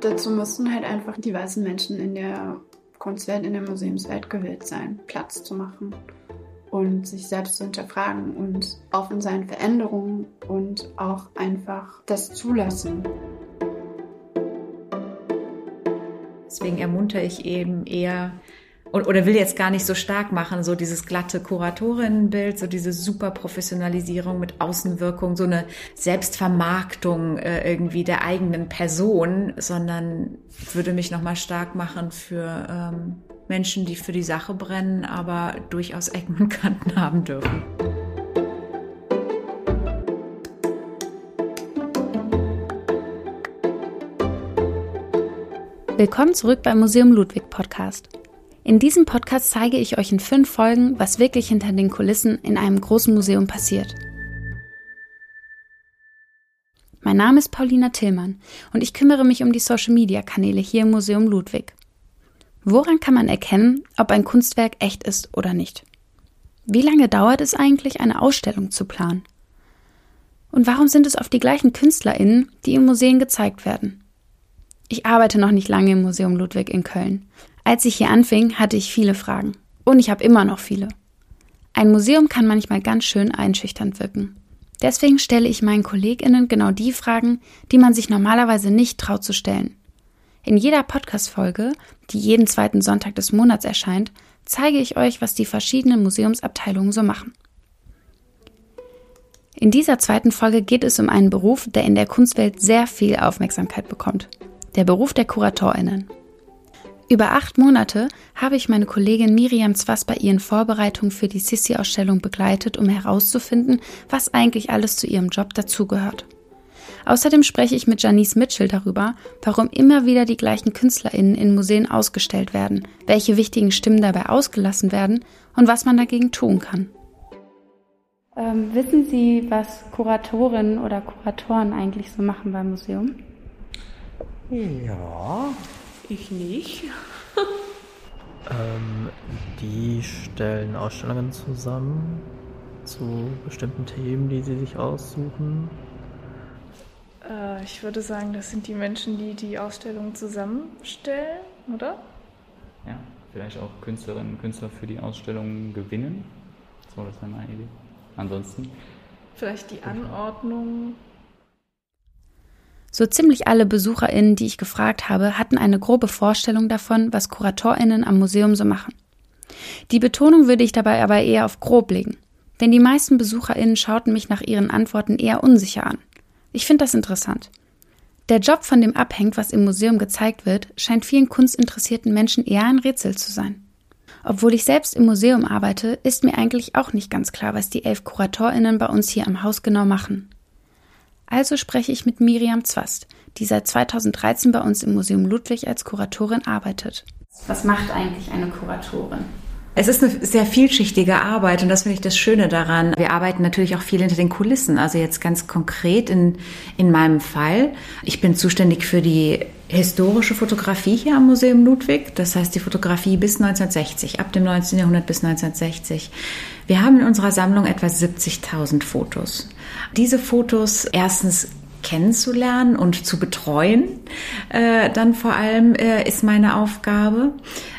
dazu müssen halt einfach die weißen Menschen in der Kunstwelt, in der Museumswelt gewillt sein, Platz zu machen und sich selbst zu hinterfragen und offen sein für Änderungen und auch einfach das zulassen. Deswegen ermuntere ich eben eher oder will jetzt gar nicht so stark machen, so dieses glatte Kuratorinnenbild, so diese super Professionalisierung mit Außenwirkung, so eine Selbstvermarktung äh, irgendwie der eigenen Person, sondern würde mich nochmal stark machen für ähm, Menschen, die für die Sache brennen, aber durchaus Ecken und Kanten haben dürfen. Willkommen zurück beim Museum Ludwig Podcast. In diesem Podcast zeige ich euch in fünf Folgen, was wirklich hinter den Kulissen in einem großen Museum passiert. Mein Name ist Paulina Tillmann und ich kümmere mich um die Social-Media-Kanäle hier im Museum Ludwig. Woran kann man erkennen, ob ein Kunstwerk echt ist oder nicht? Wie lange dauert es eigentlich, eine Ausstellung zu planen? Und warum sind es oft die gleichen KünstlerInnen, die in Museen gezeigt werden? Ich arbeite noch nicht lange im Museum Ludwig in Köln. Als ich hier anfing, hatte ich viele Fragen. Und ich habe immer noch viele. Ein Museum kann manchmal ganz schön einschüchternd wirken. Deswegen stelle ich meinen KollegInnen genau die Fragen, die man sich normalerweise nicht traut zu stellen. In jeder Podcast-Folge, die jeden zweiten Sonntag des Monats erscheint, zeige ich euch, was die verschiedenen Museumsabteilungen so machen. In dieser zweiten Folge geht es um einen Beruf, der in der Kunstwelt sehr viel Aufmerksamkeit bekommt der Beruf der KuratorInnen. Über acht Monate habe ich meine Kollegin Miriam Zwas bei ihren Vorbereitungen für die Sissi-Ausstellung begleitet, um herauszufinden, was eigentlich alles zu ihrem Job dazugehört. Außerdem spreche ich mit Janice Mitchell darüber, warum immer wieder die gleichen KünstlerInnen in Museen ausgestellt werden, welche wichtigen Stimmen dabei ausgelassen werden und was man dagegen tun kann. Ähm, wissen Sie, was Kuratorinnen oder Kuratoren eigentlich so machen beim Museum? Ja. Ich nicht. ähm, die stellen Ausstellungen zusammen zu bestimmten Themen, die sie sich aussuchen. Äh, ich würde sagen, das sind die Menschen, die die Ausstellung zusammenstellen, oder? Ja, vielleicht auch Künstlerinnen und Künstler für die Ausstellung gewinnen. So, das wäre meine Idee. Ansonsten? Vielleicht die Anordnung so ziemlich alle BesucherInnen, die ich gefragt habe, hatten eine grobe Vorstellung davon, was KuratorInnen am Museum so machen. Die Betonung würde ich dabei aber eher auf grob legen, denn die meisten BesucherInnen schauten mich nach ihren Antworten eher unsicher an. Ich finde das interessant. Der Job, von dem abhängt, was im Museum gezeigt wird, scheint vielen kunstinteressierten Menschen eher ein Rätsel zu sein. Obwohl ich selbst im Museum arbeite, ist mir eigentlich auch nicht ganz klar, was die elf KuratorInnen bei uns hier am Haus genau machen. Also spreche ich mit Miriam Zwast, die seit 2013 bei uns im Museum Ludwig als Kuratorin arbeitet. Was macht eigentlich eine Kuratorin? Es ist eine sehr vielschichtige Arbeit und das finde ich das Schöne daran. Wir arbeiten natürlich auch viel hinter den Kulissen. Also jetzt ganz konkret in, in meinem Fall. Ich bin zuständig für die historische Fotografie hier am Museum Ludwig. Das heißt die Fotografie bis 1960, ab dem 19. Jahrhundert bis 1960. Wir haben in unserer Sammlung etwa 70.000 Fotos. Diese Fotos erstens kennenzulernen und zu betreuen, äh, dann vor allem äh, ist meine Aufgabe.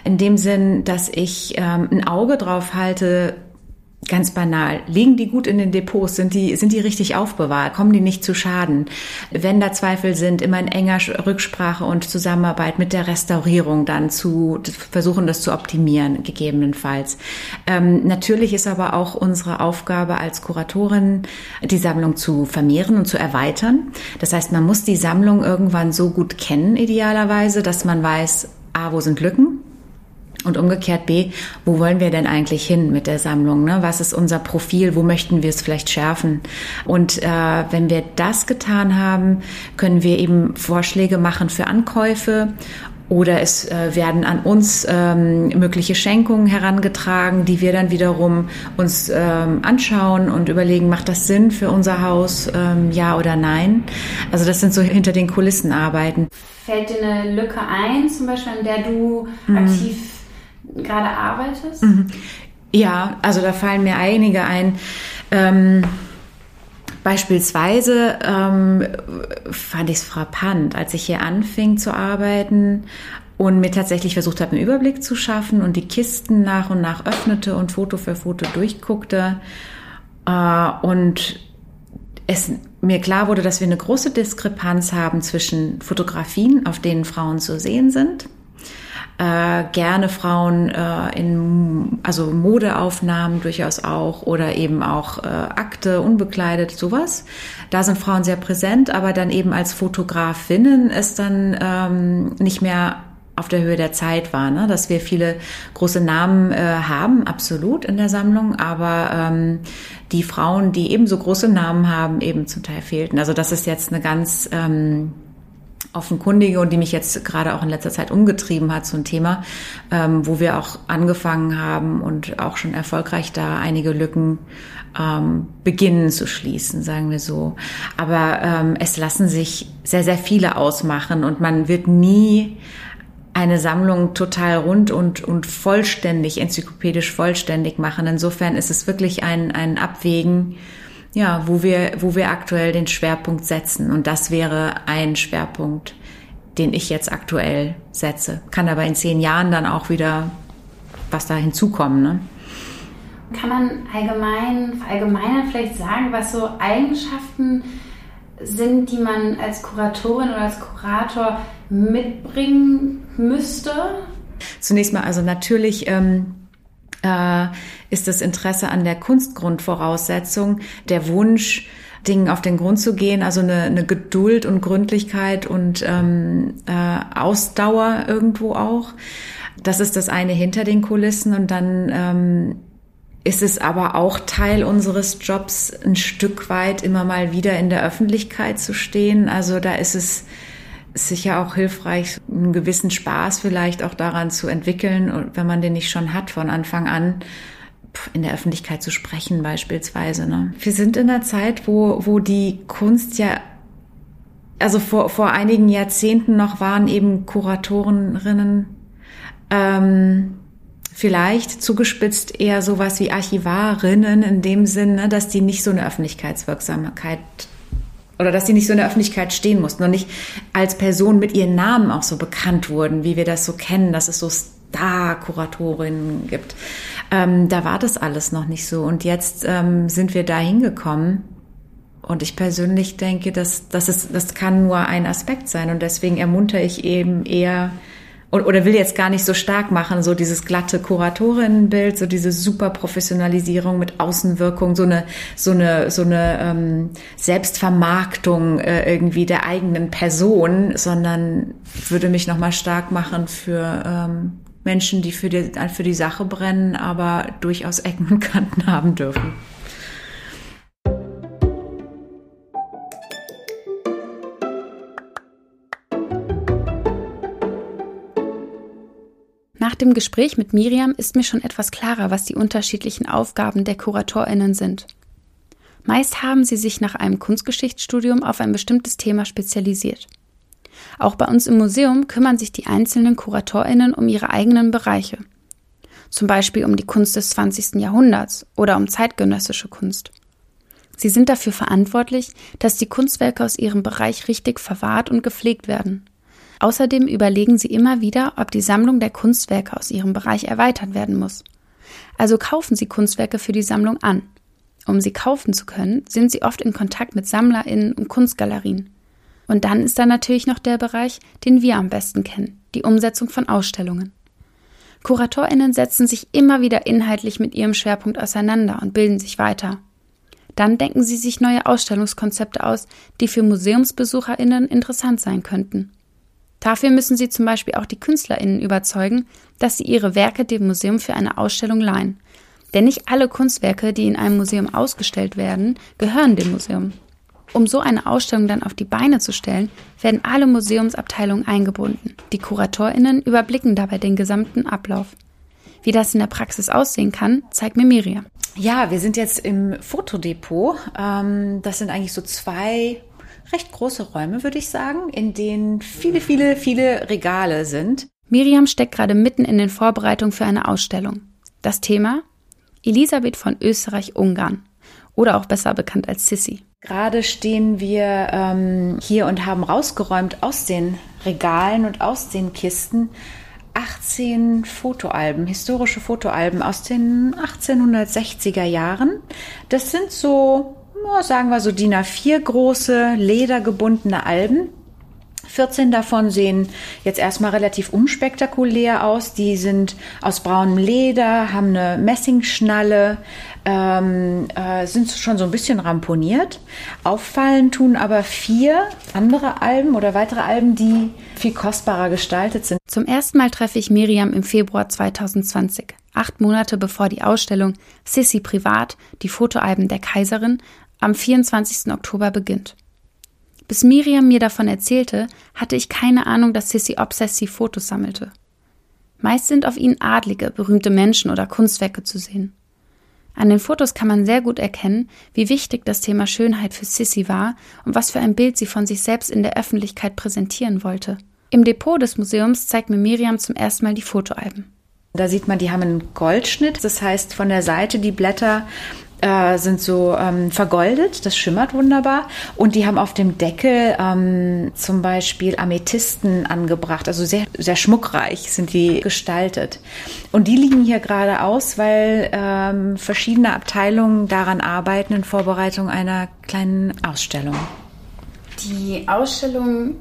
In dem Sinn, dass ich ähm, ein Auge drauf halte, Ganz banal. Liegen die gut in den Depots? Sind die, sind die richtig aufbewahrt? Kommen die nicht zu Schaden? Wenn da Zweifel sind, immer in enger Rücksprache und Zusammenarbeit mit der Restaurierung dann zu versuchen, das zu optimieren, gegebenenfalls. Ähm, natürlich ist aber auch unsere Aufgabe als Kuratorin, die Sammlung zu vermehren und zu erweitern. Das heißt, man muss die Sammlung irgendwann so gut kennen, idealerweise, dass man weiß, A, wo sind Lücken? Und umgekehrt B, wo wollen wir denn eigentlich hin mit der Sammlung? Ne? Was ist unser Profil? Wo möchten wir es vielleicht schärfen? Und äh, wenn wir das getan haben, können wir eben Vorschläge machen für Ankäufe oder es äh, werden an uns ähm, mögliche Schenkungen herangetragen, die wir dann wiederum uns ähm, anschauen und überlegen, macht das Sinn für unser Haus, ähm, ja oder nein? Also das sind so hinter den Kulissen Arbeiten. Fällt dir eine Lücke ein, zum Beispiel, an der du mhm. aktiv gerade arbeitest? Mhm. Ja, also da fallen mir einige ein. Ähm, Beispielsweise ähm, fand ich es frappant, als ich hier anfing zu arbeiten und mir tatsächlich versucht habe, einen Überblick zu schaffen und die Kisten nach und nach öffnete und Foto für Foto durchguckte äh, und es mir klar wurde, dass wir eine große Diskrepanz haben zwischen Fotografien, auf denen Frauen zu sehen sind, äh, gerne Frauen äh, in also Modeaufnahmen durchaus auch oder eben auch äh, Akte unbekleidet sowas. Da sind Frauen sehr präsent, aber dann eben als Fotografinnen ist dann ähm, nicht mehr auf der Höhe der Zeit war, ne? dass wir viele große Namen äh, haben, absolut in der Sammlung, aber ähm, die Frauen, die ebenso große Namen haben, eben zum Teil fehlten. Also das ist jetzt eine ganz ähm, offenkundige und die mich jetzt gerade auch in letzter Zeit umgetrieben hat, so ein Thema, ähm, wo wir auch angefangen haben und auch schon erfolgreich da einige Lücken ähm, beginnen zu schließen, sagen wir so. Aber ähm, es lassen sich sehr, sehr viele ausmachen und man wird nie eine Sammlung total rund und, und vollständig, enzyklopädisch vollständig machen. Insofern ist es wirklich ein, ein Abwägen, ja, wo wir, wo wir aktuell den Schwerpunkt setzen. Und das wäre ein Schwerpunkt, den ich jetzt aktuell setze. Kann aber in zehn Jahren dann auch wieder was da hinzukommen. Ne? Kann man allgemein, allgemeiner vielleicht sagen, was so Eigenschaften sind, die man als Kuratorin oder als Kurator mitbringen müsste? Zunächst mal, also natürlich ähm, äh, ist das Interesse an der Kunstgrundvoraussetzung, der Wunsch, Dingen auf den Grund zu gehen, also eine, eine Geduld und Gründlichkeit und ähm, äh, Ausdauer irgendwo auch. Das ist das eine hinter den Kulissen und dann ähm, ist es aber auch Teil unseres Jobs, ein Stück weit immer mal wieder in der Öffentlichkeit zu stehen. Also da ist es sicher auch hilfreich, einen gewissen Spaß vielleicht auch daran zu entwickeln wenn man den nicht schon hat von Anfang an in der Öffentlichkeit zu sprechen beispielsweise. Ne? Wir sind in einer Zeit, wo, wo die Kunst ja also vor, vor einigen Jahrzehnten noch waren eben Kuratorinnen ähm, vielleicht zugespitzt eher sowas wie Archivarinnen in dem Sinne, dass die nicht so eine Öffentlichkeitswirksamkeit oder dass sie nicht so in der Öffentlichkeit stehen mussten und nicht als Person mit ihren Namen auch so bekannt wurden, wie wir das so kennen, dass es so Star-Kuratorinnen gibt. Ähm, da war das alles noch nicht so. Und jetzt ähm, sind wir da hingekommen. Und ich persönlich denke, dass, dass es, das kann nur ein Aspekt sein. Und deswegen ermuntere ich eben eher oder will jetzt gar nicht so stark machen, so dieses glatte Kuratorinnenbild, so diese super Professionalisierung mit Außenwirkung, so eine so eine so eine ähm, Selbstvermarktung äh, irgendwie der eigenen Person, sondern würde mich noch mal stark machen für ähm, Menschen, die für die für die Sache brennen, aber durchaus Ecken und Kanten haben dürfen. Dem Gespräch mit Miriam ist mir schon etwas klarer, was die unterschiedlichen Aufgaben der KuratorInnen sind. Meist haben sie sich nach einem Kunstgeschichtsstudium auf ein bestimmtes Thema spezialisiert. Auch bei uns im Museum kümmern sich die einzelnen KuratorInnen um ihre eigenen Bereiche. Zum Beispiel um die Kunst des 20. Jahrhunderts oder um zeitgenössische Kunst. Sie sind dafür verantwortlich, dass die Kunstwerke aus ihrem Bereich richtig verwahrt und gepflegt werden. Außerdem überlegen sie immer wieder, ob die Sammlung der Kunstwerke aus ihrem Bereich erweitert werden muss. Also kaufen sie Kunstwerke für die Sammlung an. Um sie kaufen zu können, sind sie oft in Kontakt mit SammlerInnen und Kunstgalerien. Und dann ist da natürlich noch der Bereich, den wir am besten kennen, die Umsetzung von Ausstellungen. KuratorInnen setzen sich immer wieder inhaltlich mit ihrem Schwerpunkt auseinander und bilden sich weiter. Dann denken sie sich neue Ausstellungskonzepte aus, die für MuseumsbesucherInnen interessant sein könnten. Dafür müssen sie zum Beispiel auch die KünstlerInnen überzeugen, dass sie ihre Werke dem Museum für eine Ausstellung leihen. Denn nicht alle Kunstwerke, die in einem Museum ausgestellt werden, gehören dem Museum. Um so eine Ausstellung dann auf die Beine zu stellen, werden alle Museumsabteilungen eingebunden. Die KuratorInnen überblicken dabei den gesamten Ablauf. Wie das in der Praxis aussehen kann, zeigt mir Miriam. Ja, wir sind jetzt im Fotodepot. Ähm, das sind eigentlich so zwei recht große Räume, würde ich sagen, in denen viele, viele, viele Regale sind. Miriam steckt gerade mitten in den Vorbereitungen für eine Ausstellung. Das Thema? Elisabeth von Österreich-Ungarn oder auch besser bekannt als Sissi. Gerade stehen wir ähm, hier und haben rausgeräumt aus den Regalen und aus den Kisten 18 Fotoalben, historische Fotoalben aus den 1860er Jahren. Das sind so, sagen wir so DIN A4 große, ledergebundene Alben 14 davon sehen jetzt erstmal relativ unspektakulär aus. Die sind aus braunem Leder, haben eine Messingschnalle, ähm, äh, sind schon so ein bisschen ramponiert. Auffallen tun aber vier andere Alben oder weitere Alben, die viel kostbarer gestaltet sind. Zum ersten Mal treffe ich Miriam im Februar 2020, acht Monate bevor die Ausstellung Sissy Privat, die Fotoalben der Kaiserin, am 24. Oktober beginnt. Bis Miriam mir davon erzählte, hatte ich keine Ahnung, dass Sissy obsessiv Fotos sammelte. Meist sind auf ihnen adlige, berühmte Menschen oder Kunstwerke zu sehen. An den Fotos kann man sehr gut erkennen, wie wichtig das Thema Schönheit für Sissy war und was für ein Bild sie von sich selbst in der Öffentlichkeit präsentieren wollte. Im Depot des Museums zeigt mir Miriam zum ersten Mal die Fotoalben. Da sieht man, die haben einen Goldschnitt. Das heißt, von der Seite die Blätter äh, sind so ähm, vergoldet, das schimmert wunderbar. Und die haben auf dem Deckel ähm, zum Beispiel Amethysten angebracht, also sehr, sehr schmuckreich sind die gestaltet. Und die liegen hier gerade aus, weil ähm, verschiedene Abteilungen daran arbeiten in Vorbereitung einer kleinen Ausstellung. Die Ausstellung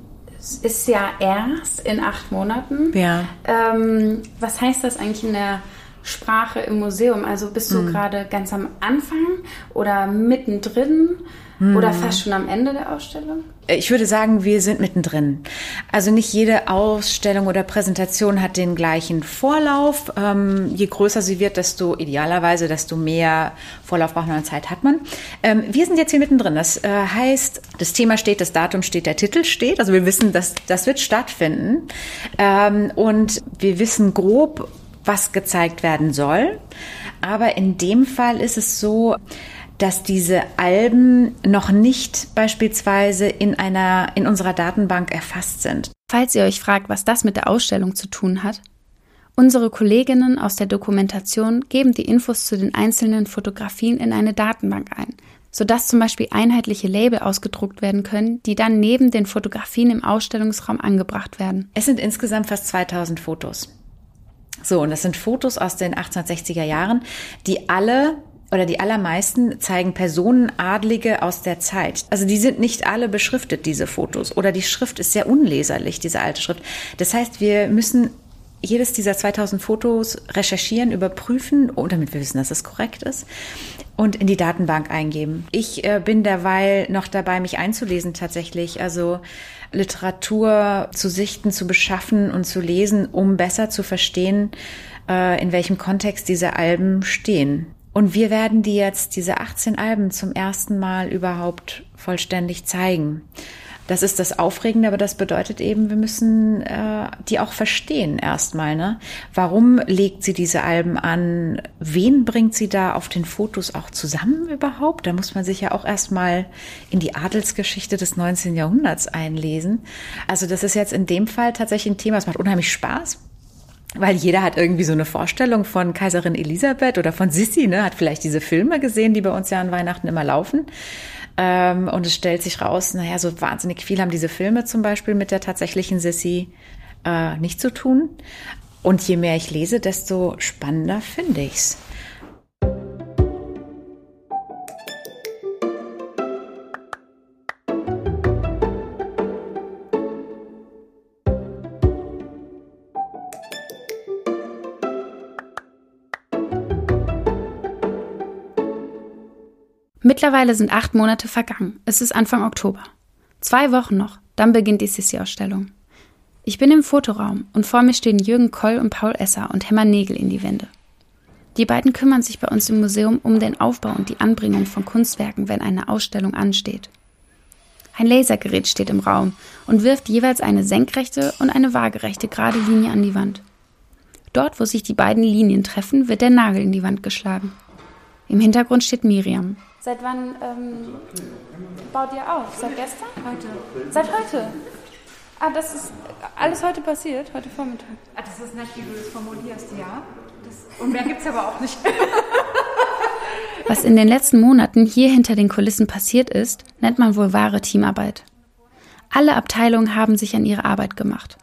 ist ja erst in acht Monaten. Ja. Ähm, was heißt das eigentlich in der Sprache im Museum? Also bist du mhm. gerade ganz am Anfang oder mittendrin mhm. oder fast schon am Ende der Ausstellung? Ich würde sagen, wir sind mittendrin. Also nicht jede Ausstellung oder Präsentation hat den gleichen Vorlauf. Ähm, je größer sie wird, desto idealerweise, desto mehr Vorlauf braucht man an Zeit hat man. Ähm, wir sind jetzt hier mittendrin. Das äh, heißt, das Thema steht, das Datum steht, der Titel steht. Also wir wissen, dass das wird stattfinden. Ähm, und wir wissen grob, was gezeigt werden soll. Aber in dem Fall ist es so, dass diese Alben noch nicht beispielsweise in einer, in unserer Datenbank erfasst sind. Falls ihr euch fragt, was das mit der Ausstellung zu tun hat, unsere Kolleginnen aus der Dokumentation geben die Infos zu den einzelnen Fotografien in eine Datenbank ein, sodass zum Beispiel einheitliche Label ausgedruckt werden können, die dann neben den Fotografien im Ausstellungsraum angebracht werden. Es sind insgesamt fast 2000 Fotos. So, und das sind Fotos aus den 1860er Jahren, die alle oder die allermeisten zeigen Personen, Adlige aus der Zeit. Also die sind nicht alle beschriftet, diese Fotos. Oder die Schrift ist sehr unleserlich, diese alte Schrift. Das heißt, wir müssen jedes dieser 2000 Fotos recherchieren, überprüfen, oh, damit wir wissen, dass es korrekt ist und in die Datenbank eingeben. Ich äh, bin derweil noch dabei, mich einzulesen tatsächlich. Also Literatur zu sichten, zu beschaffen und zu lesen, um besser zu verstehen, äh, in welchem Kontext diese Alben stehen. Und wir werden die jetzt, diese 18 Alben, zum ersten Mal überhaupt vollständig zeigen. Das ist das Aufregende, aber das bedeutet eben, wir müssen äh, die auch verstehen erstmal. Ne? Warum legt sie diese Alben an? Wen bringt sie da auf den Fotos auch zusammen überhaupt? Da muss man sich ja auch erstmal in die Adelsgeschichte des 19. Jahrhunderts einlesen. Also das ist jetzt in dem Fall tatsächlich ein Thema, es macht unheimlich Spaß weil jeder hat irgendwie so eine Vorstellung von Kaiserin Elisabeth oder von Sissi, ne, hat vielleicht diese Filme gesehen, die bei uns ja an Weihnachten immer laufen. Ähm, und es stellt sich raus, naja, so wahnsinnig viel haben diese Filme zum Beispiel mit der tatsächlichen Sissy äh, nicht zu tun. Und je mehr ich lese, desto spannender finde ich's. Mittlerweile sind acht Monate vergangen. Es ist Anfang Oktober. Zwei Wochen noch, dann beginnt die Sissi-Ausstellung. Ich bin im Fotoraum und vor mir stehen Jürgen Koll und Paul Esser und hämmern Nägel in die Wände. Die beiden kümmern sich bei uns im Museum um den Aufbau und die Anbringung von Kunstwerken, wenn eine Ausstellung ansteht. Ein Lasergerät steht im Raum und wirft jeweils eine senkrechte und eine waagerechte gerade Linie an die Wand. Dort, wo sich die beiden Linien treffen, wird der Nagel in die Wand geschlagen. Im Hintergrund steht Miriam, Seit wann ähm, baut ihr auf? Seit gestern? Heute. Seit heute? Ah, das ist alles heute passiert, heute Vormittag. Ah, das ist nett, wie du das formulierst, ja. Das, und mehr gibt es aber auch nicht. Was in den letzten Monaten hier hinter den Kulissen passiert ist, nennt man wohl wahre Teamarbeit. Alle Abteilungen haben sich an ihre Arbeit gemacht.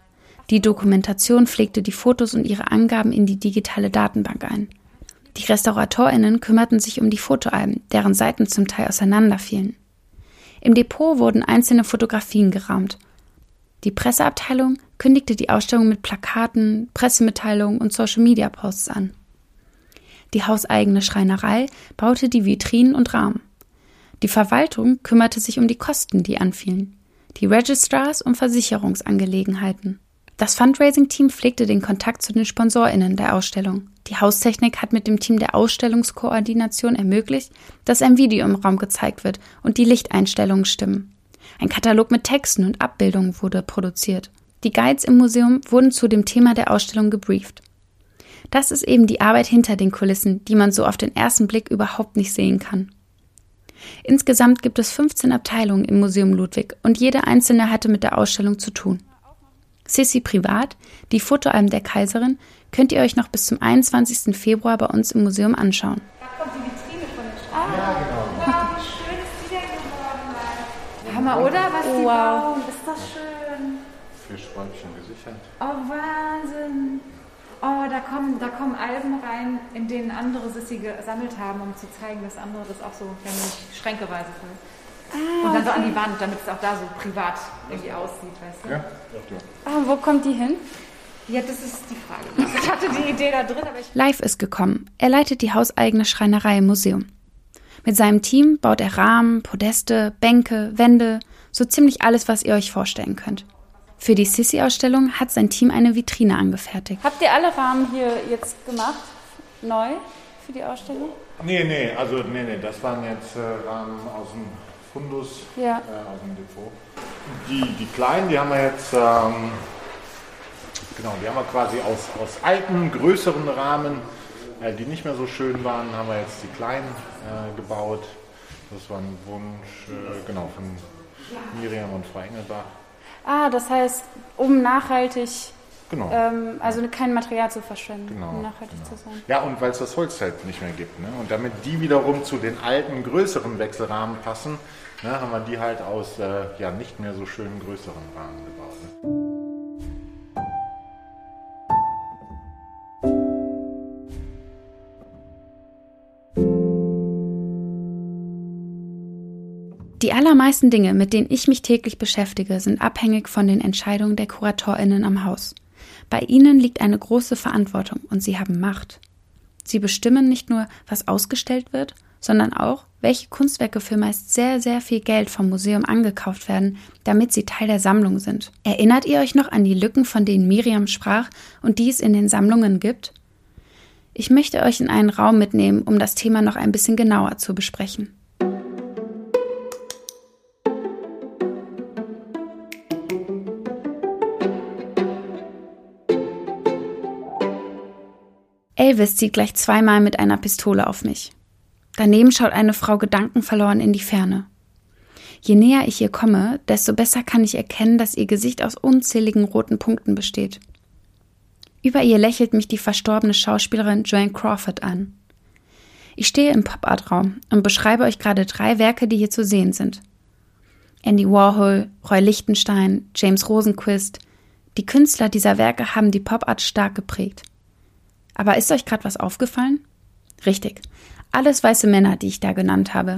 Die Dokumentation pflegte die Fotos und ihre Angaben in die digitale Datenbank ein. Die RestauratorInnen kümmerten sich um die Fotoalben, deren Seiten zum Teil auseinanderfielen. Im Depot wurden einzelne Fotografien gerahmt. Die Presseabteilung kündigte die Ausstellung mit Plakaten, Pressemitteilungen und Social-Media-Posts an. Die hauseigene Schreinerei baute die Vitrinen und Rahmen. Die Verwaltung kümmerte sich um die Kosten, die anfielen. Die Registrars um Versicherungsangelegenheiten. Das Fundraising-Team pflegte den Kontakt zu den SponsorInnen der Ausstellung. Die Haustechnik hat mit dem Team der Ausstellungskoordination ermöglicht, dass ein Video im Raum gezeigt wird und die Lichteinstellungen stimmen. Ein Katalog mit Texten und Abbildungen wurde produziert. Die Guides im Museum wurden zu dem Thema der Ausstellung gebrieft. Das ist eben die Arbeit hinter den Kulissen, die man so auf den ersten Blick überhaupt nicht sehen kann. Insgesamt gibt es 15 Abteilungen im Museum Ludwig und jede einzelne hatte mit der Ausstellung zu tun. Sissy Privat, die Fotoalben der Kaiserin, könnt ihr euch noch bis zum 21. Februar bei uns im Museum anschauen. Da kommt die Vitrine von der Straße. Ja, genau. Wow, schön ist die denn geworden. Hammer, oder? Was die wow. bauen. Ist das schön. Vier Schräubchen gesichert. Oh, Wahnsinn. Oh, da kommen, da kommen Alben rein, in denen andere Sissy gesammelt haben, um zu zeigen, dass andere das auch so nämlich schränkeweise füllen. Ah, und dann okay. so an die Wand, damit es auch da so privat irgendwie aussieht, weißt du? Ja, ja. Ah, wo kommt die hin? Ja, das ist die Frage. Ich hatte die Idee da drin, aber ich. Live ist gekommen. Er leitet die hauseigene Schreinerei im Museum. Mit seinem Team baut er Rahmen, Podeste, Bänke, Wände, so ziemlich alles, was ihr euch vorstellen könnt. Für die Sissy-Ausstellung hat sein Team eine Vitrine angefertigt. Habt ihr alle Rahmen hier jetzt gemacht? Neu für die Ausstellung? Nee, nee, also nee, nee, das waren jetzt äh, Rahmen aus dem Fundus, ja. äh, aus dem Depot. Die, die kleinen, die haben wir jetzt, ähm, genau, die haben wir quasi aus, aus alten, größeren Rahmen, äh, die nicht mehr so schön waren, haben wir jetzt die kleinen äh, gebaut. Das war ein Wunsch, äh, genau, von Miriam und Frau Engelbach. Ah, das heißt, um nachhaltig, genau. Ähm, also kein Material zu verschwenden, genau, um nachhaltig genau. zu sein. Ja, und weil es das Holz halt nicht mehr gibt. Ne? Und damit die wiederum zu den alten, größeren Wechselrahmen passen, ne, haben wir die halt aus äh, ja, nicht mehr so schönen größeren Rahmen gebaut. Ne? Die allermeisten Dinge, mit denen ich mich täglich beschäftige, sind abhängig von den Entscheidungen der KuratorInnen am Haus. Bei ihnen liegt eine große Verantwortung und sie haben Macht. Sie bestimmen nicht nur, was ausgestellt wird, sondern auch, welche Kunstwerke für meist sehr, sehr viel Geld vom Museum angekauft werden, damit sie Teil der Sammlung sind. Erinnert ihr euch noch an die Lücken, von denen Miriam sprach und die es in den Sammlungen gibt? Ich möchte euch in einen Raum mitnehmen, um das Thema noch ein bisschen genauer zu besprechen. Elvis zieht gleich zweimal mit einer Pistole auf mich. Daneben schaut eine Frau gedankenverloren in die Ferne. Je näher ich ihr komme, desto besser kann ich erkennen, dass ihr Gesicht aus unzähligen roten Punkten besteht. Über ihr lächelt mich die verstorbene Schauspielerin Joanne Crawford an. Ich stehe im Pop-Art-Raum und beschreibe euch gerade drei Werke, die hier zu sehen sind. Andy Warhol, Roy Lichtenstein, James Rosenquist. Die Künstler dieser Werke haben die Pop-Art stark geprägt. Aber ist euch gerade was aufgefallen? Richtig. Alles weiße Männer, die ich da genannt habe.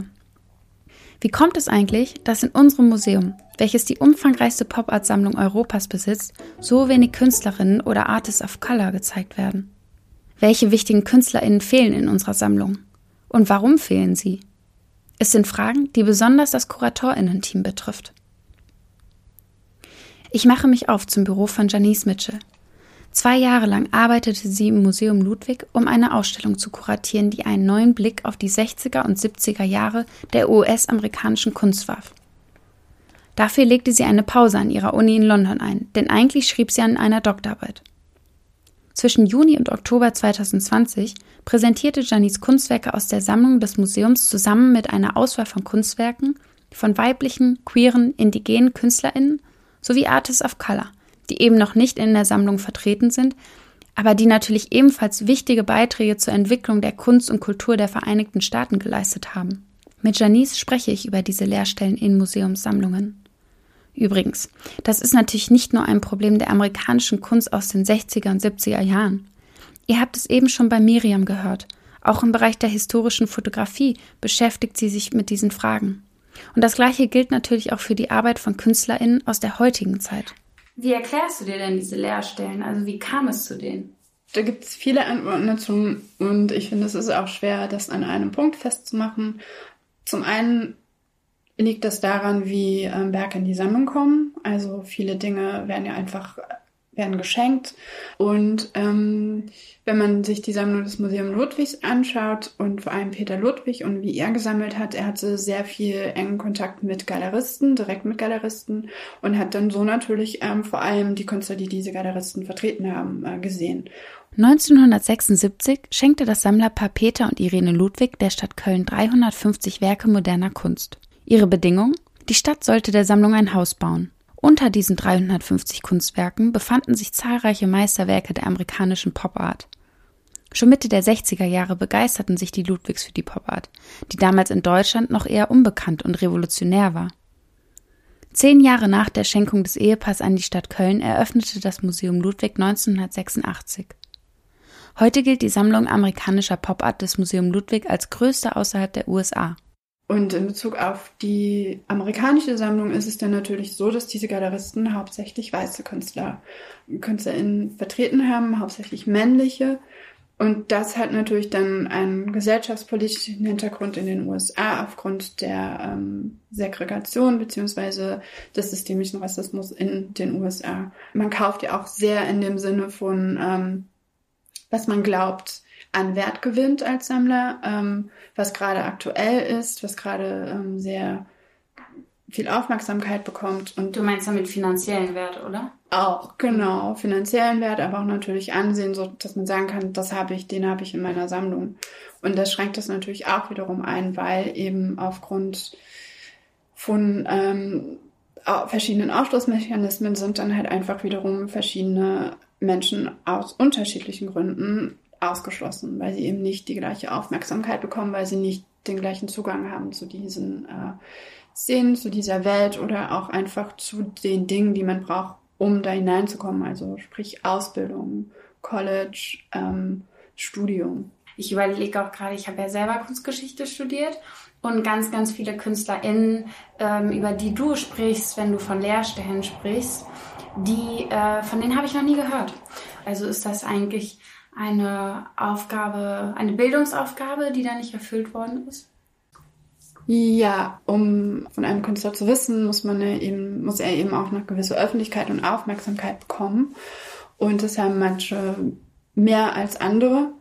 Wie kommt es eigentlich, dass in unserem Museum, welches die umfangreichste Pop-Art-Sammlung Europas besitzt, so wenig Künstlerinnen oder Artists of Color gezeigt werden? Welche wichtigen KünstlerInnen fehlen in unserer Sammlung? Und warum fehlen sie? Es sind Fragen, die besonders das KuratorInnen-Team betrifft. Ich mache mich auf zum Büro von Janice Mitchell, Zwei Jahre lang arbeitete sie im Museum Ludwig, um eine Ausstellung zu kuratieren, die einen neuen Blick auf die 60er und 70er Jahre der US-amerikanischen Kunst warf. Dafür legte sie eine Pause an ihrer Uni in London ein, denn eigentlich schrieb sie an einer Doktorarbeit. Zwischen Juni und Oktober 2020 präsentierte Janice Kunstwerke aus der Sammlung des Museums zusammen mit einer Auswahl von Kunstwerken von weiblichen, queeren, indigenen KünstlerInnen sowie Artists of Color die eben noch nicht in der Sammlung vertreten sind, aber die natürlich ebenfalls wichtige Beiträge zur Entwicklung der Kunst und Kultur der Vereinigten Staaten geleistet haben. Mit Janice spreche ich über diese Leerstellen in Museumssammlungen. Übrigens, das ist natürlich nicht nur ein Problem der amerikanischen Kunst aus den 60er und 70er Jahren. Ihr habt es eben schon bei Miriam gehört. Auch im Bereich der historischen Fotografie beschäftigt sie sich mit diesen Fragen. Und das Gleiche gilt natürlich auch für die Arbeit von KünstlerInnen aus der heutigen Zeit. Wie erklärst du dir denn diese Leerstellen? Also wie kam es zu denen? Da gibt es viele Antworten dazu und ich finde, es ist auch schwer, das an einem Punkt festzumachen. Zum einen liegt das daran, wie ähm, Werke in die Sammlung kommen. Also viele Dinge werden ja einfach werden geschenkt. Und ähm, wenn man sich die Sammlung des Museums Ludwigs anschaut und vor allem Peter Ludwig und wie er gesammelt hat, er hatte sehr viel engen Kontakt mit Galeristen, direkt mit Galeristen und hat dann so natürlich ähm, vor allem die Künstler, die diese Galeristen vertreten haben, äh, gesehen. 1976 schenkte das Sammlerpaar Peter und Irene Ludwig der Stadt Köln 350 Werke moderner Kunst. Ihre Bedingung? Die Stadt sollte der Sammlung ein Haus bauen. Unter diesen 350 Kunstwerken befanden sich zahlreiche Meisterwerke der amerikanischen Popart. Schon Mitte der 60er Jahre begeisterten sich die Ludwigs für die Popart, die damals in Deutschland noch eher unbekannt und revolutionär war. Zehn Jahre nach der Schenkung des Ehepaars an die Stadt Köln eröffnete das Museum Ludwig 1986. Heute gilt die Sammlung amerikanischer Popart des Museum Ludwig als größte außerhalb der USA. Und in Bezug auf die amerikanische Sammlung ist es dann natürlich so, dass diese Galeristen hauptsächlich weiße Künstler, KünstlerInnen vertreten haben, hauptsächlich männliche. Und das hat natürlich dann einen gesellschaftspolitischen Hintergrund in den USA aufgrund der ähm, Segregation beziehungsweise des systemischen Rassismus in den USA. Man kauft ja auch sehr in dem Sinne von, ähm, was man glaubt, an Wert gewinnt als Sammler, ähm, was gerade aktuell ist, was gerade ähm, sehr viel Aufmerksamkeit bekommt. Und du meinst damit finanziellen Wert, oder? Auch, genau, finanziellen Wert, aber auch natürlich Ansehen, so dass man sagen kann, das habe ich, den habe ich in meiner Sammlung. Und das schränkt das natürlich auch wiederum ein, weil eben aufgrund von ähm, verschiedenen Ausschlussmechanismen sind dann halt einfach wiederum verschiedene Menschen aus unterschiedlichen Gründen ausgeschlossen, weil sie eben nicht die gleiche Aufmerksamkeit bekommen, weil sie nicht den gleichen Zugang haben zu diesen äh, Szenen, zu dieser Welt oder auch einfach zu den Dingen, die man braucht, um da hineinzukommen. Also sprich Ausbildung, College, ähm, Studium. Ich überlege auch gerade, ich habe ja selber Kunstgeschichte studiert und ganz, ganz viele KünstlerInnen, ähm, über die du sprichst, wenn du von Lehrstellen sprichst, die, äh, von denen habe ich noch nie gehört. Also ist das eigentlich eine Aufgabe, eine Bildungsaufgabe, die da nicht erfüllt worden ist? Ja, um von einem Künstler zu wissen, muss man eben, muss er eben auch eine gewisse Öffentlichkeit und Aufmerksamkeit bekommen. Und das haben manche mehr als andere.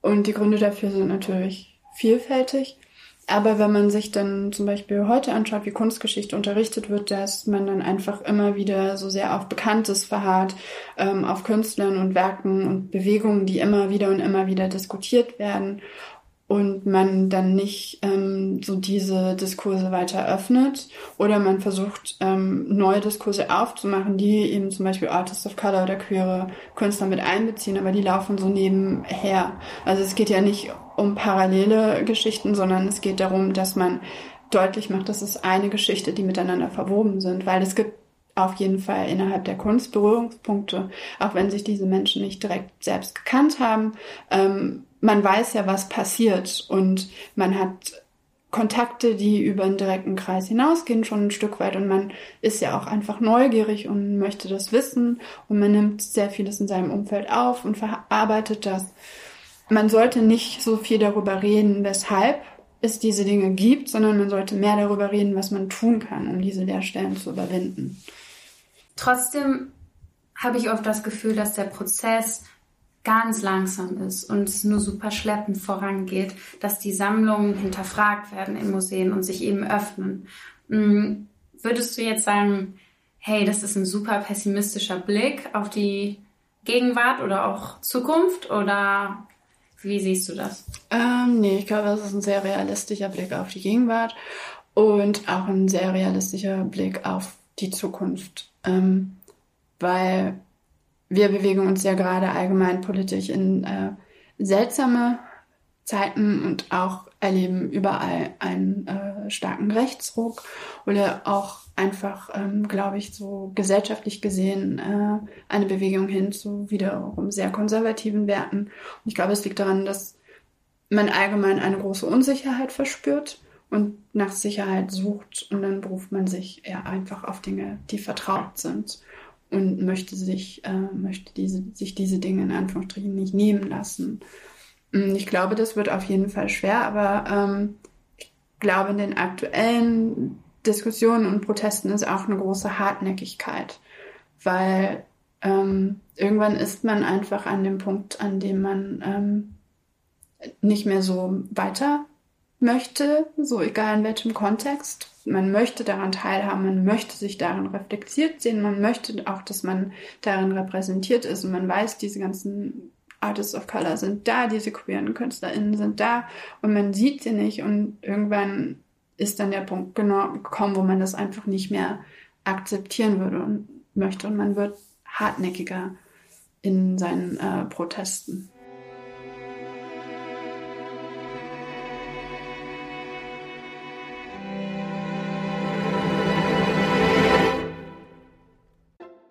Und die Gründe dafür sind natürlich vielfältig. Aber wenn man sich dann zum Beispiel heute anschaut, wie Kunstgeschichte unterrichtet wird, dass man dann einfach immer wieder so sehr auf Bekanntes verharrt, ähm, auf Künstlern und Werken und Bewegungen, die immer wieder und immer wieder diskutiert werden und man dann nicht ähm, so diese Diskurse weiter öffnet oder man versucht ähm, neue Diskurse aufzumachen, die eben zum Beispiel Artists of Color oder queere Künstler mit einbeziehen, aber die laufen so nebenher. Also es geht ja nicht um parallele Geschichten, sondern es geht darum, dass man deutlich macht, dass es eine Geschichte, die miteinander verwoben sind, weil es gibt auf jeden Fall innerhalb der Kunst Berührungspunkte, auch wenn sich diese Menschen nicht direkt selbst gekannt haben. Ähm, man weiß ja, was passiert und man hat Kontakte, die über einen direkten Kreis hinausgehen, schon ein Stück weit und man ist ja auch einfach neugierig und möchte das wissen und man nimmt sehr vieles in seinem Umfeld auf und verarbeitet das. Man sollte nicht so viel darüber reden, weshalb es diese Dinge gibt, sondern man sollte mehr darüber reden, was man tun kann, um diese Leerstellen zu überwinden. Trotzdem habe ich oft das Gefühl, dass der Prozess ganz langsam ist und es nur super schleppend vorangeht, dass die Sammlungen hinterfragt werden in Museen und sich eben öffnen. Hm, würdest du jetzt sagen, hey, das ist ein super pessimistischer Blick auf die Gegenwart oder auch Zukunft oder wie siehst du das? Ähm, nee, ich glaube, das ist ein sehr realistischer Blick auf die Gegenwart und auch ein sehr realistischer Blick auf die Zukunft. Ähm, weil wir bewegen uns ja gerade allgemein politisch in äh, seltsame Zeiten und auch erleben überall einen äh, starken Rechtsruck oder auch einfach, ähm, glaube ich, so gesellschaftlich gesehen äh, eine Bewegung hin zu wiederum sehr konservativen Werten. Und ich glaube, es liegt daran, dass man allgemein eine große Unsicherheit verspürt und nach Sicherheit sucht und dann beruft man sich eher einfach auf Dinge, die vertraut sind und möchte sich, äh, möchte diese, sich diese Dinge in Anführungsstrichen nicht nehmen lassen. Hm, ich glaube, das wird auf jeden Fall schwer, aber ähm, ich glaube, in den aktuellen Diskussionen und Protesten ist auch eine große Hartnäckigkeit, weil ähm, irgendwann ist man einfach an dem Punkt, an dem man ähm, nicht mehr so weiter möchte, so egal in welchem Kontext. Man möchte daran teilhaben, man möchte sich darin reflektiert sehen, man möchte auch, dass man darin repräsentiert ist und man weiß, diese ganzen Artists of Color sind da, diese queeren KünstlerInnen sind da und man sieht sie nicht und irgendwann ist dann der Punkt genau gekommen, wo man das einfach nicht mehr akzeptieren würde und möchte und man wird hartnäckiger in seinen äh, Protesten.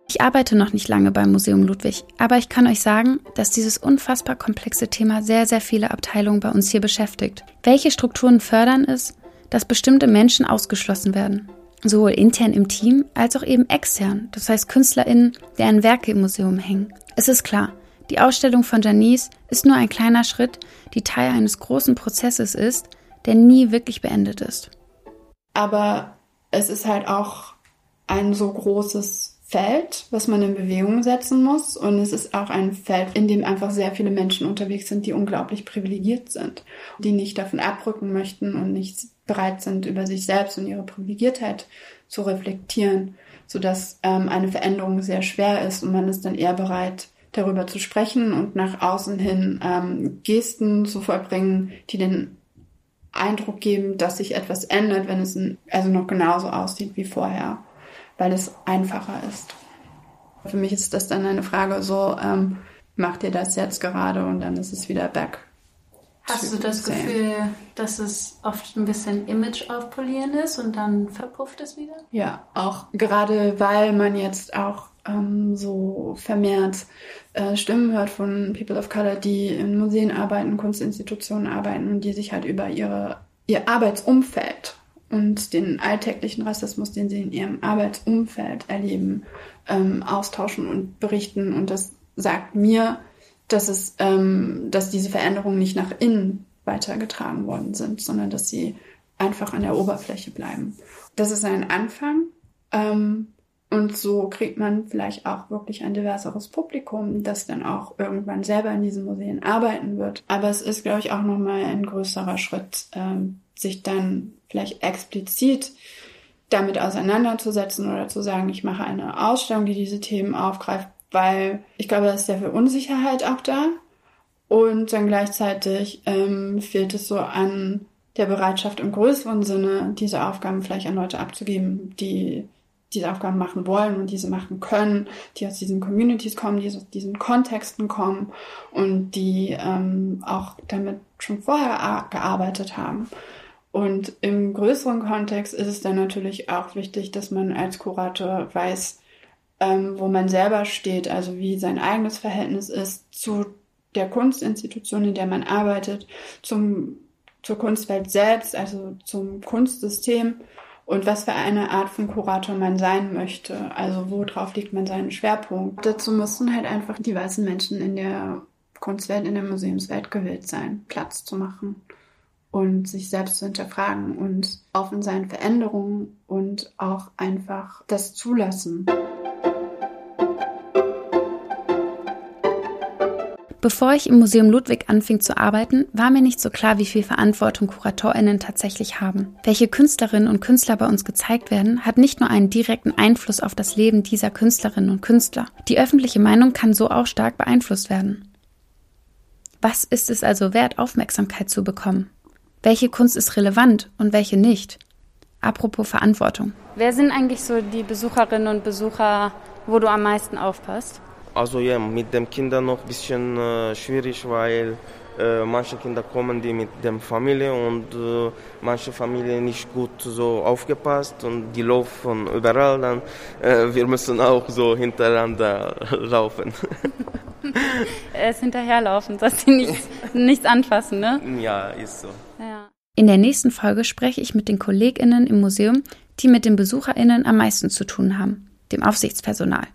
Ich arbeite noch nicht lange beim Museum Ludwig, aber ich kann euch sagen, dass dieses unfassbar komplexe Thema sehr, sehr viele Abteilungen bei uns hier beschäftigt. Welche Strukturen fördern es, dass bestimmte Menschen ausgeschlossen werden? Sowohl intern im Team als auch eben extern, das heißt KünstlerInnen, deren Werke im Museum hängen. Es ist klar, die Ausstellung von Janice ist nur ein kleiner Schritt, die Teil eines großen Prozesses ist, der nie wirklich beendet ist. Aber es ist halt auch ein so großes Feld, was man in Bewegung setzen muss. Und es ist auch ein Feld, in dem einfach sehr viele Menschen unterwegs sind, die unglaublich privilegiert sind, die nicht davon abrücken möchten und nicht bereit sind, über sich selbst und ihre Privilegiertheit zu reflektieren, sodass ähm, eine Veränderung sehr schwer ist und man ist dann eher bereit, darüber zu sprechen und nach außen hin ähm, Gesten zu vollbringen, die den Eindruck geben, dass sich etwas ändert, wenn es also noch genauso aussieht wie vorher weil es einfacher ist. Für mich ist das dann eine Frage so, ähm, macht ihr das jetzt gerade und dann ist es wieder back. Hast du das same. Gefühl, dass es oft ein bisschen Image aufpolieren ist und dann verpufft es wieder? Ja, auch gerade weil man jetzt auch ähm, so vermehrt äh, Stimmen hört von People of Color, die in Museen arbeiten, Kunstinstitutionen arbeiten und die sich halt über ihre, ihr Arbeitsumfeld und den alltäglichen Rassismus, den sie in ihrem Arbeitsumfeld erleben, ähm, austauschen und berichten. Und das sagt mir, dass es, ähm, dass diese Veränderungen nicht nach innen weitergetragen worden sind, sondern dass sie einfach an der Oberfläche bleiben. Das ist ein Anfang. Ähm, und so kriegt man vielleicht auch wirklich ein diverseres Publikum, das dann auch irgendwann selber in diesen Museen arbeiten wird. Aber es ist, glaube ich, auch nochmal ein größerer Schritt, ähm, sich dann vielleicht explizit damit auseinanderzusetzen oder zu sagen, ich mache eine Ausstellung, die diese Themen aufgreift, weil ich glaube, da ist sehr viel Unsicherheit auch da. Und dann gleichzeitig ähm, fehlt es so an der Bereitschaft im größeren Sinne, diese Aufgaben vielleicht an Leute abzugeben, die diese Aufgaben machen wollen und diese machen können, die aus diesen Communities kommen, die aus diesen Kontexten kommen und die ähm, auch damit schon vorher gearbeitet haben. Und im größeren Kontext ist es dann natürlich auch wichtig, dass man als Kurator weiß, ähm, wo man selber steht, also wie sein eigenes Verhältnis ist zu der Kunstinstitution, in der man arbeitet, zum, zur Kunstwelt selbst, also zum Kunstsystem und was für eine Art von Kurator man sein möchte. Also worauf liegt man seinen Schwerpunkt. Dazu müssen halt einfach die weißen Menschen in der Kunstwelt, in der Museumswelt gewillt sein, Platz zu machen und sich selbst zu hinterfragen und offen sein Veränderungen und auch einfach das zulassen. Bevor ich im Museum Ludwig anfing zu arbeiten, war mir nicht so klar, wie viel Verantwortung KuratorInnen tatsächlich haben. Welche Künstlerinnen und Künstler bei uns gezeigt werden, hat nicht nur einen direkten Einfluss auf das Leben dieser Künstlerinnen und Künstler. Die öffentliche Meinung kann so auch stark beeinflusst werden. Was ist es also wert, Aufmerksamkeit zu bekommen? welche Kunst ist relevant und welche nicht. Apropos Verantwortung. Wer sind eigentlich so die Besucherinnen und Besucher, wo du am meisten aufpasst? Also ja, mit den Kindern noch ein bisschen äh, schwierig, weil äh, manche Kinder kommen die mit der Familie und äh, manche Familien nicht gut so aufgepasst und die laufen überall. Dann äh, wir müssen auch so hintereinander laufen. es hinterherlaufen, dass sie nichts, nichts anfassen, ne? Ja, ist so. Ja. In der nächsten Folge spreche ich mit den KollegInnen im Museum, die mit den BesucherInnen am meisten zu tun haben, dem Aufsichtspersonal.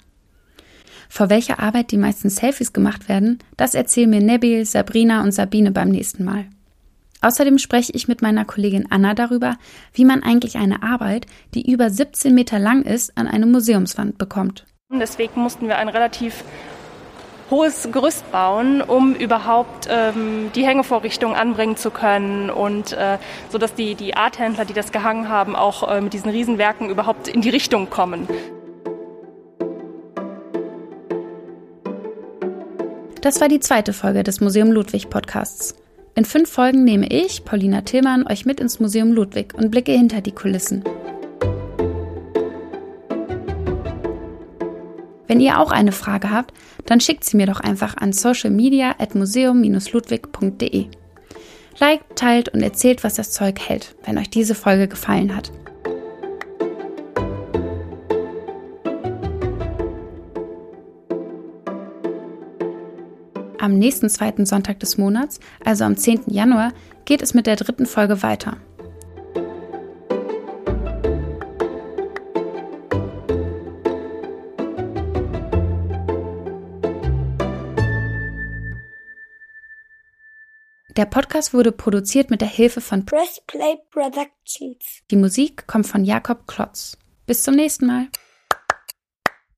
Vor welcher Arbeit die meisten Selfies gemacht werden, das erzählen mir Nebil, Sabrina und Sabine beim nächsten Mal. Außerdem spreche ich mit meiner Kollegin Anna darüber, wie man eigentlich eine Arbeit, die über 17 Meter lang ist, an eine Museumswand bekommt. Deswegen mussten wir ein relativ hohes Gerüst bauen, um überhaupt ähm, die Hängevorrichtung anbringen zu können und äh, so dass die, die Arthändler, die das gehangen haben, auch äh, mit diesen Riesenwerken überhaupt in die Richtung kommen. Das war die zweite Folge des Museum Ludwig Podcasts. In fünf Folgen nehme ich, Paulina Tillmann, euch mit ins Museum Ludwig und blicke hinter die Kulissen. Wenn ihr auch eine Frage habt, dann schickt sie mir doch einfach an socialmedia.museum-ludwig.de. Liked, teilt und erzählt, was das Zeug hält, wenn euch diese Folge gefallen hat. Am nächsten zweiten Sonntag des Monats, also am 10. Januar, geht es mit der dritten Folge weiter. Der Podcast wurde produziert mit der Hilfe von Press Play Productions. Die Musik kommt von Jakob Klotz. Bis zum nächsten Mal.